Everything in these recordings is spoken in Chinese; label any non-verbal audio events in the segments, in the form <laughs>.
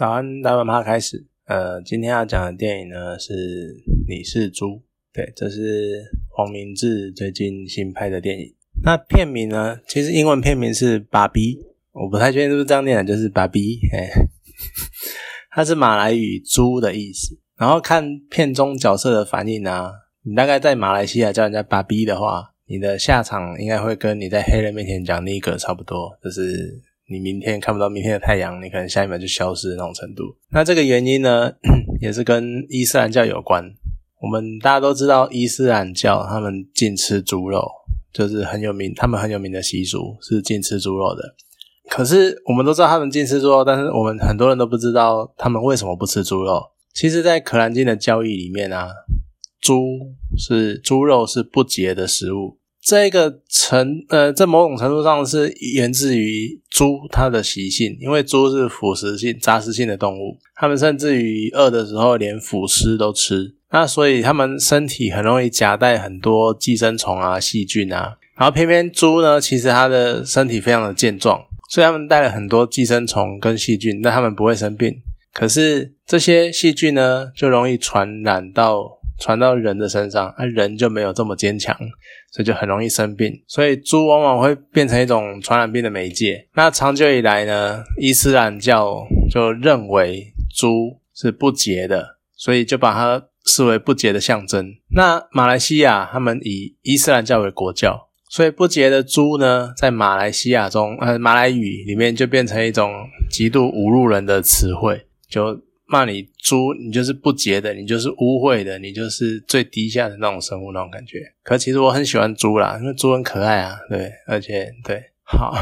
早安，大碗趴开始。呃，今天要讲的电影呢是《你是猪》，对，这是黄明志最近新拍的电影。那片名呢，其实英文片名是《芭比》，我不太确定是不是这样念的，就是《芭比》。哎，<laughs> 它是马来语“猪”的意思。然后看片中角色的反应啊，你大概在马来西亚叫人家“芭比”的话，你的下场应该会跟你在黑人面前讲那个差不多，就是。你明天看不到明天的太阳，你可能下一秒就消失那种程度。那这个原因呢，<clears throat> 也是跟伊斯兰教有关。我们大家都知道，伊斯兰教他们禁吃猪肉，就是很有名，他们很有名的习俗是禁吃猪肉的。可是我们都知道他们禁吃猪肉，但是我们很多人都不知道他们为什么不吃猪肉。其实，在可兰经的教义里面啊，猪是猪肉是不洁的食物。这个程呃，在某种程度上是源自于猪它的习性，因为猪是腐食性、杂食性的动物，它们甚至于饿的时候连腐尸都吃，那所以它们身体很容易夹带很多寄生虫啊、细菌啊，然后偏偏猪呢，其实它的身体非常的健壮，所以它们带了很多寄生虫跟细菌，但它们不会生病，可是这些细菌呢，就容易传染到。传到人的身上，那人就没有这么坚强，所以就很容易生病。所以猪往往会变成一种传染病的媒介。那长久以来呢，伊斯兰教就认为猪是不洁的，所以就把它视为不洁的象征。那马来西亚他们以伊斯兰教为国教，所以不洁的猪呢，在马来西亚中，呃，马来语里面就变成一种极度侮辱人的词汇，就。骂你猪，你就是不洁的，你就是污秽的，你就是最低下的那种生物那种感觉。可其实我很喜欢猪啦，因为猪很可爱啊，对，而且对，好。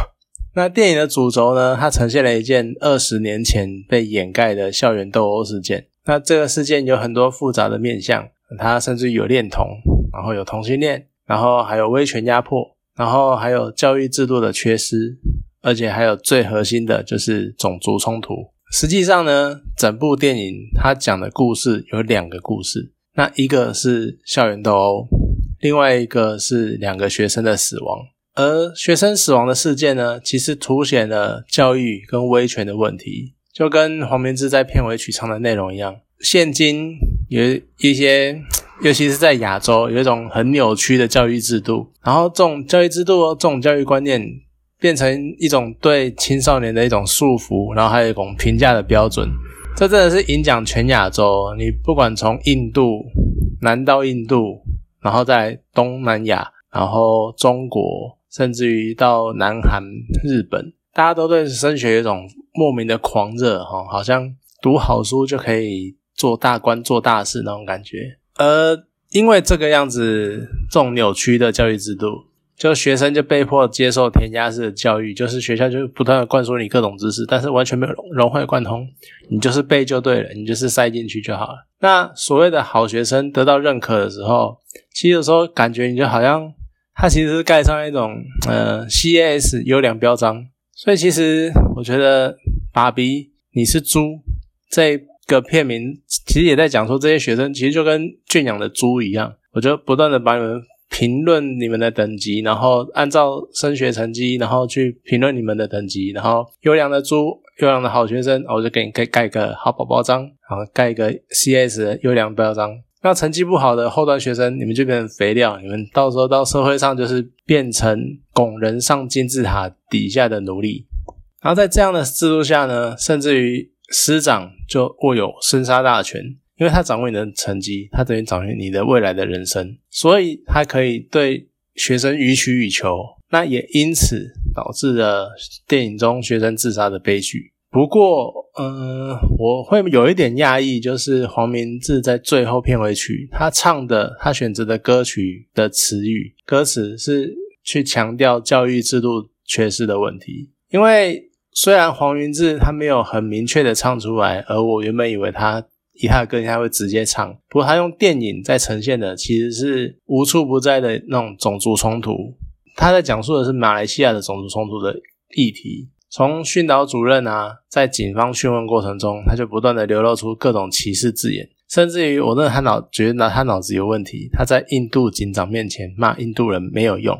那电影的主轴呢，它呈现了一件二十年前被掩盖的校园斗殴事件。那这个事件有很多复杂的面向，它甚至有恋童，然后有同性恋，然后还有威权压迫，然后还有教育制度的缺失，而且还有最核心的就是种族冲突。实际上呢，整部电影它讲的故事有两个故事，那一个是校园斗殴，另外一个是两个学生的死亡。而学生死亡的事件呢，其实凸显了教育跟威权的问题，就跟黄明志在片尾曲唱的内容一样。现今有一些，<tsk> 尤其是在亚洲，有一种很扭曲的教育制度，然后这种教育制度、这种教育观念。变成一种对青少年的一种束缚，然后还有一种评价的标准，这真的是影响全亚洲。你不管从印度南到印度，然后在东南亚，然后中国，甚至于到南韩、日本，大家都对升学有一种莫名的狂热，哈，好像读好书就可以做大官、做大事那种感觉。而因为这个样子，这种扭曲的教育制度。就学生就被迫接受填鸭式的教育，就是学校就不断的灌输你各种知识，但是完全没有融会贯通，你就是背就对了，你就是塞进去就好了。那所谓的好学生得到认可的时候，其实有时候感觉你就好像他其实是盖上一种呃 CAS 优良标章。所以其实我觉得《爸比你是猪》这个片名其实也在讲说这些学生其实就跟圈养的猪一样，我就不断的把你们。评论你们的等级，然后按照升学成绩，然后去评论你们的等级，然后优良的猪，优良的好学生，我就给你盖盖个好宝宝章，然后盖一个 CS 优良标章。那成绩不好的后端学生，你们就变成肥料，你们到时候到社会上就是变成拱人上金字塔底下的奴隶。然后在这样的制度下呢，甚至于师长就握有生杀大权。因为他掌握你的成绩，他等于掌握你的未来的人生，所以他可以对学生予取予求。那也因此导致了电影中学生自杀的悲剧。不过，嗯，我会有一点讶异，就是黄明志在最后片尾曲他唱的，他选择的歌曲的词语歌词是去强调教育制度缺失的问题。因为虽然黄明志他没有很明确的唱出来，而我原本以为他。以他的歌，他会直接唱。不过他用电影在呈现的，其实是无处不在的那种种族冲突。他在讲述的是马来西亚的种族冲突的议题。从训导主任啊，在警方讯问过程中，他就不断的流露出各种歧视字眼，甚至于我认为他脑觉得他脑子有问题。他在印度警长面前骂印度人没有用，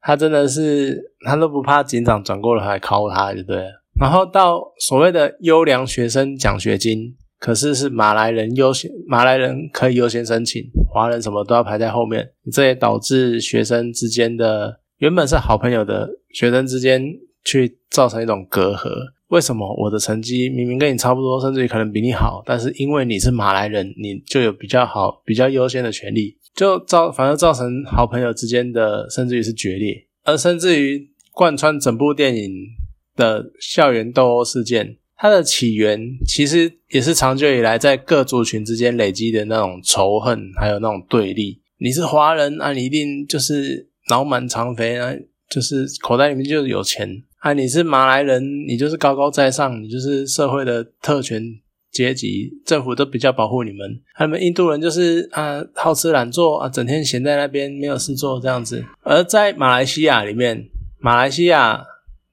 他真的是他都不怕警长转过来来敲他，对不对？然后到所谓的优良学生奖学金，可是是马来人优先，马来人可以优先申请，华人什么都要排在后面。这也导致学生之间的原本是好朋友的学生之间，去造成一种隔阂。为什么我的成绩明明跟你差不多，甚至于可能比你好，但是因为你是马来人，你就有比较好、比较优先的权利，就造反而造成好朋友之间的，甚至于是决裂，而甚至于贯穿整部电影的校园斗殴事件，它的起源其实也是长久以来在各族群之间累积的那种仇恨，还有那种对立。你是华人啊，你一定就是脑满肠肥啊，就是口袋里面就是有钱。啊，你是马来人，你就是高高在上，你就是社会的特权阶级，政府都比较保护你们。他们印度人就是啊，好吃懒做啊，整天闲在那边没有事做这样子。而在马来西亚里面，马来西亚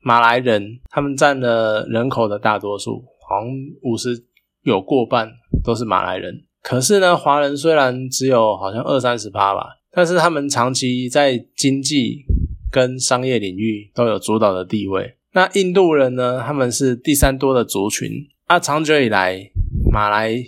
马来人他们占了人口的大多数，好像五十有过半都是马来人。可是呢，华人虽然只有好像二三十趴吧，但是他们长期在经济。跟商业领域都有主导的地位。那印度人呢？他们是第三多的族群。啊，长久以来，马来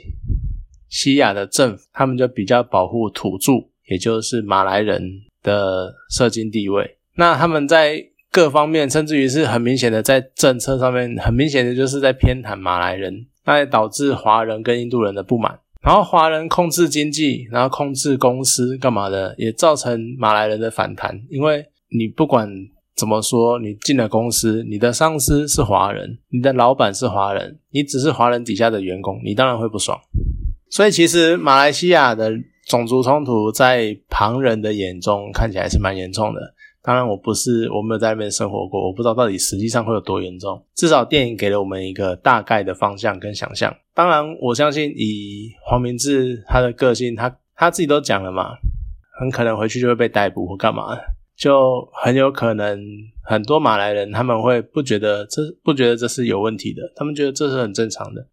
西亚的政府他们就比较保护土著，也就是马来人的社经地位。那他们在各方面，甚至于是很明显的在政策上面，很明显的就是在偏袒马来人，那也导致华人跟印度人的不满。然后华人控制经济，然后控制公司干嘛的，也造成马来人的反弹，因为。你不管怎么说，你进了公司，你的上司是华人，你的老板是华人，你只是华人底下的员工，你当然会不爽。所以其实马来西亚的种族冲突在旁人的眼中看起来是蛮严重的。当然我不是，我没有在那边生活过，我不知道到底实际上会有多严重。至少电影给了我们一个大概的方向跟想象。当然我相信以黄明志他的个性，他他自己都讲了嘛，很可能回去就会被逮捕或干嘛。就很有可能很多马来人他们会不觉得这不觉得这是有问题的，他们觉得这是很正常的，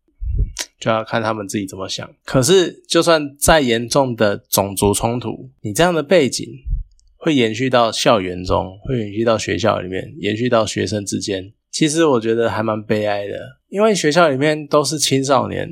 就要看他们自己怎么想。可是就算再严重的种族冲突，你这样的背景会延续到校园中，会延续到学校里面，延续到学生之间。其实我觉得还蛮悲哀的，因为学校里面都是青少年，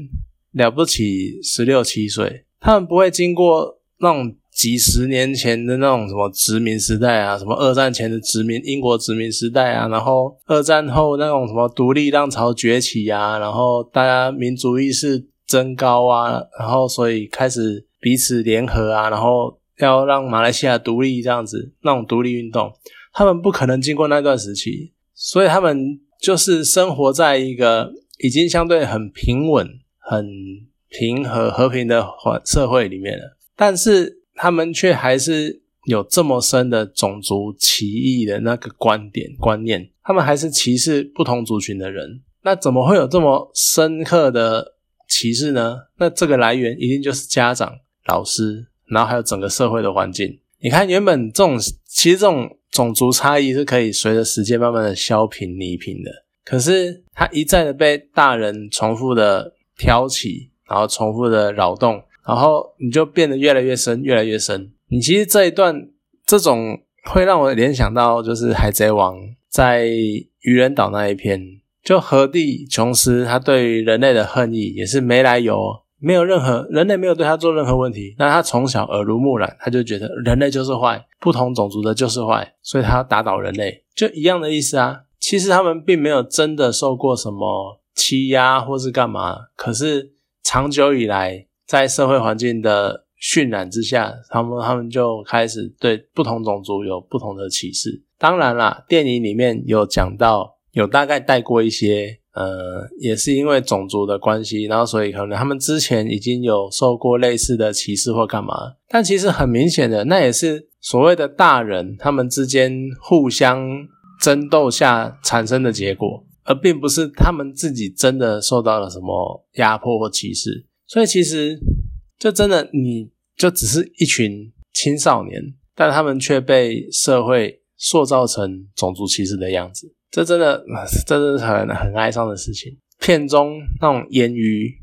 了不起十六七岁，他们不会经过那种。几十年前的那种什么殖民时代啊，什么二战前的殖民英国殖民时代啊，然后二战后那种什么独立浪潮崛起啊，然后大家民族意识增高啊，然后所以开始彼此联合啊，然后要让马来西亚独立这样子那种独立运动，他们不可能经过那段时期，所以他们就是生活在一个已经相对很平稳、很平和、和平的环社会里面了，但是。他们却还是有这么深的种族歧义的那个观点观念，他们还是歧视不同族群的人。那怎么会有这么深刻的歧视呢？那这个来源一定就是家长、老师，然后还有整个社会的环境。你看，原本这种其实这种种族差异是可以随着时间慢慢的消平弭平的，可是他一再的被大人重复的挑起，然后重复的扰动。然后你就变得越来越深，越来越深。你其实这一段这种会让我联想到，就是《海贼王》在愚人岛那一篇，就何地琼斯他对于人类的恨意也是没来由，没有任何人类没有对他做任何问题，那他从小耳濡目染，他就觉得人类就是坏，不同种族的就是坏，所以他要打倒人类，就一样的意思啊。其实他们并没有真的受过什么欺压或是干嘛，可是长久以来。在社会环境的渲染之下，他们他们就开始对不同种族有不同的歧视。当然啦，电影里面有讲到，有大概带过一些，呃，也是因为种族的关系，然后所以可能他们之前已经有受过类似的歧视或干嘛。但其实很明显的，那也是所谓的大人他们之间互相争斗下产生的结果，而并不是他们自己真的受到了什么压迫或歧视。所以其实，就真的，你就只是一群青少年，但他们却被社会塑造成种族歧视的样子，这真的，<sighs> 真的是很很哀伤的事情。片中那种言语、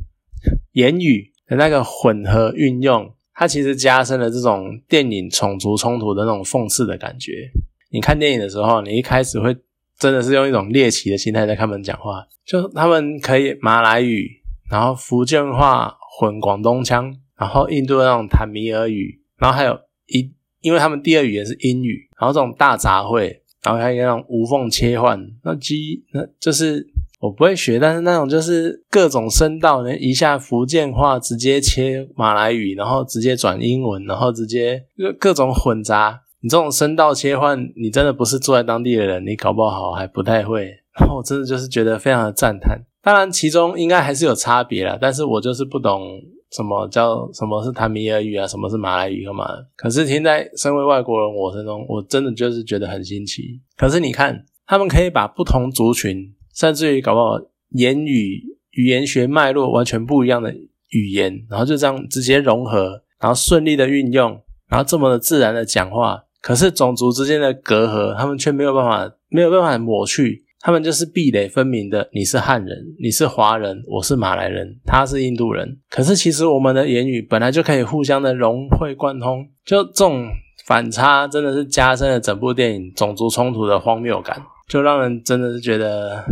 言语的那个混合运用，它其实加深了这种电影种族冲突的那种讽刺的感觉。你看电影的时候，你一开始会真的是用一种猎奇的心态在看他们讲话，就他们可以马来语，然后福建话混广东腔，然后印度的那种坦米尔语，然后还有一，因为他们第二语言是英语，然后这种大杂烩，然后还有那种无缝切换，那基那就是我不会学，但是那种就是各种声道，一下福建话直接切马来语，然后直接转英文，然后直接就各种混杂。你这种声道切换，你真的不是住在当地的人，你搞不好还不太会。然 <laughs> 后我真的就是觉得非常的赞叹。当然，其中应该还是有差别啦，但是我就是不懂什么叫什么是坦米尔语啊，什么是马来语干嘛。可是听在身为外国人我身中，我真的就是觉得很新奇。可是你看，他们可以把不同族群，甚至于搞不好言语、语言学脉络完全不一样的语言，然后就这样直接融合，然后顺利的运用，然后这么的自然的讲话。可是种族之间的隔阂，他们却没有办法，没有办法抹去。他们就是壁垒分明的。你是汉人，你是华人，我是马来人，他是印度人。可是其实我们的言语本来就可以互相的融会贯通。就这种反差，真的是加深了整部电影种族冲突的荒谬感，就让人真的是觉得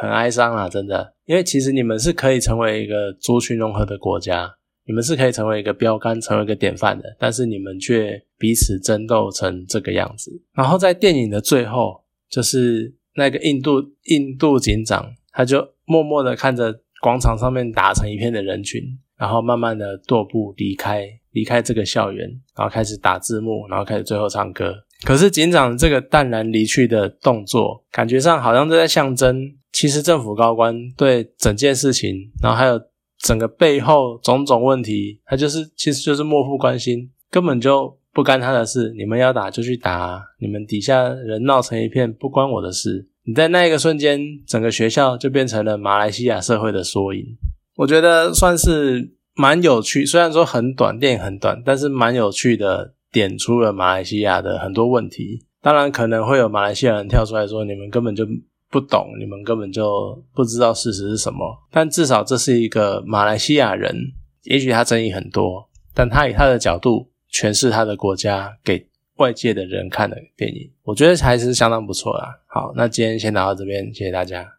很哀伤啊！真的，因为其实你们是可以成为一个族群融合的国家。你们是可以成为一个标杆，成为一个典范的，但是你们却彼此争斗成这个样子。然后在电影的最后，就是那个印度印度警长，他就默默的看着广场上面打成一片的人群，然后慢慢的踱步离开，离开这个校园，然后开始打字幕，然后开始最后唱歌。可是警长这个淡然离去的动作，感觉上好像都在象征，其实政府高官对整件事情，然后还有。整个背后种种问题，他就是其实就是漠不关心，根本就不干他的事。你们要打就去打，你们底下人闹成一片，不关我的事。你在那一个瞬间，整个学校就变成了马来西亚社会的缩影。我觉得算是蛮有趣，虽然说很短，电影很短，但是蛮有趣的，点出了马来西亚的很多问题。当然可能会有马来西亚人跳出来说，你们根本就。不懂，你们根本就不知道事实是什么。但至少这是一个马来西亚人，也许他争议很多，但他以他的角度诠释他的国家给外界的人看的电影，我觉得还是相当不错啦。好，那今天先聊到这边，谢谢大家。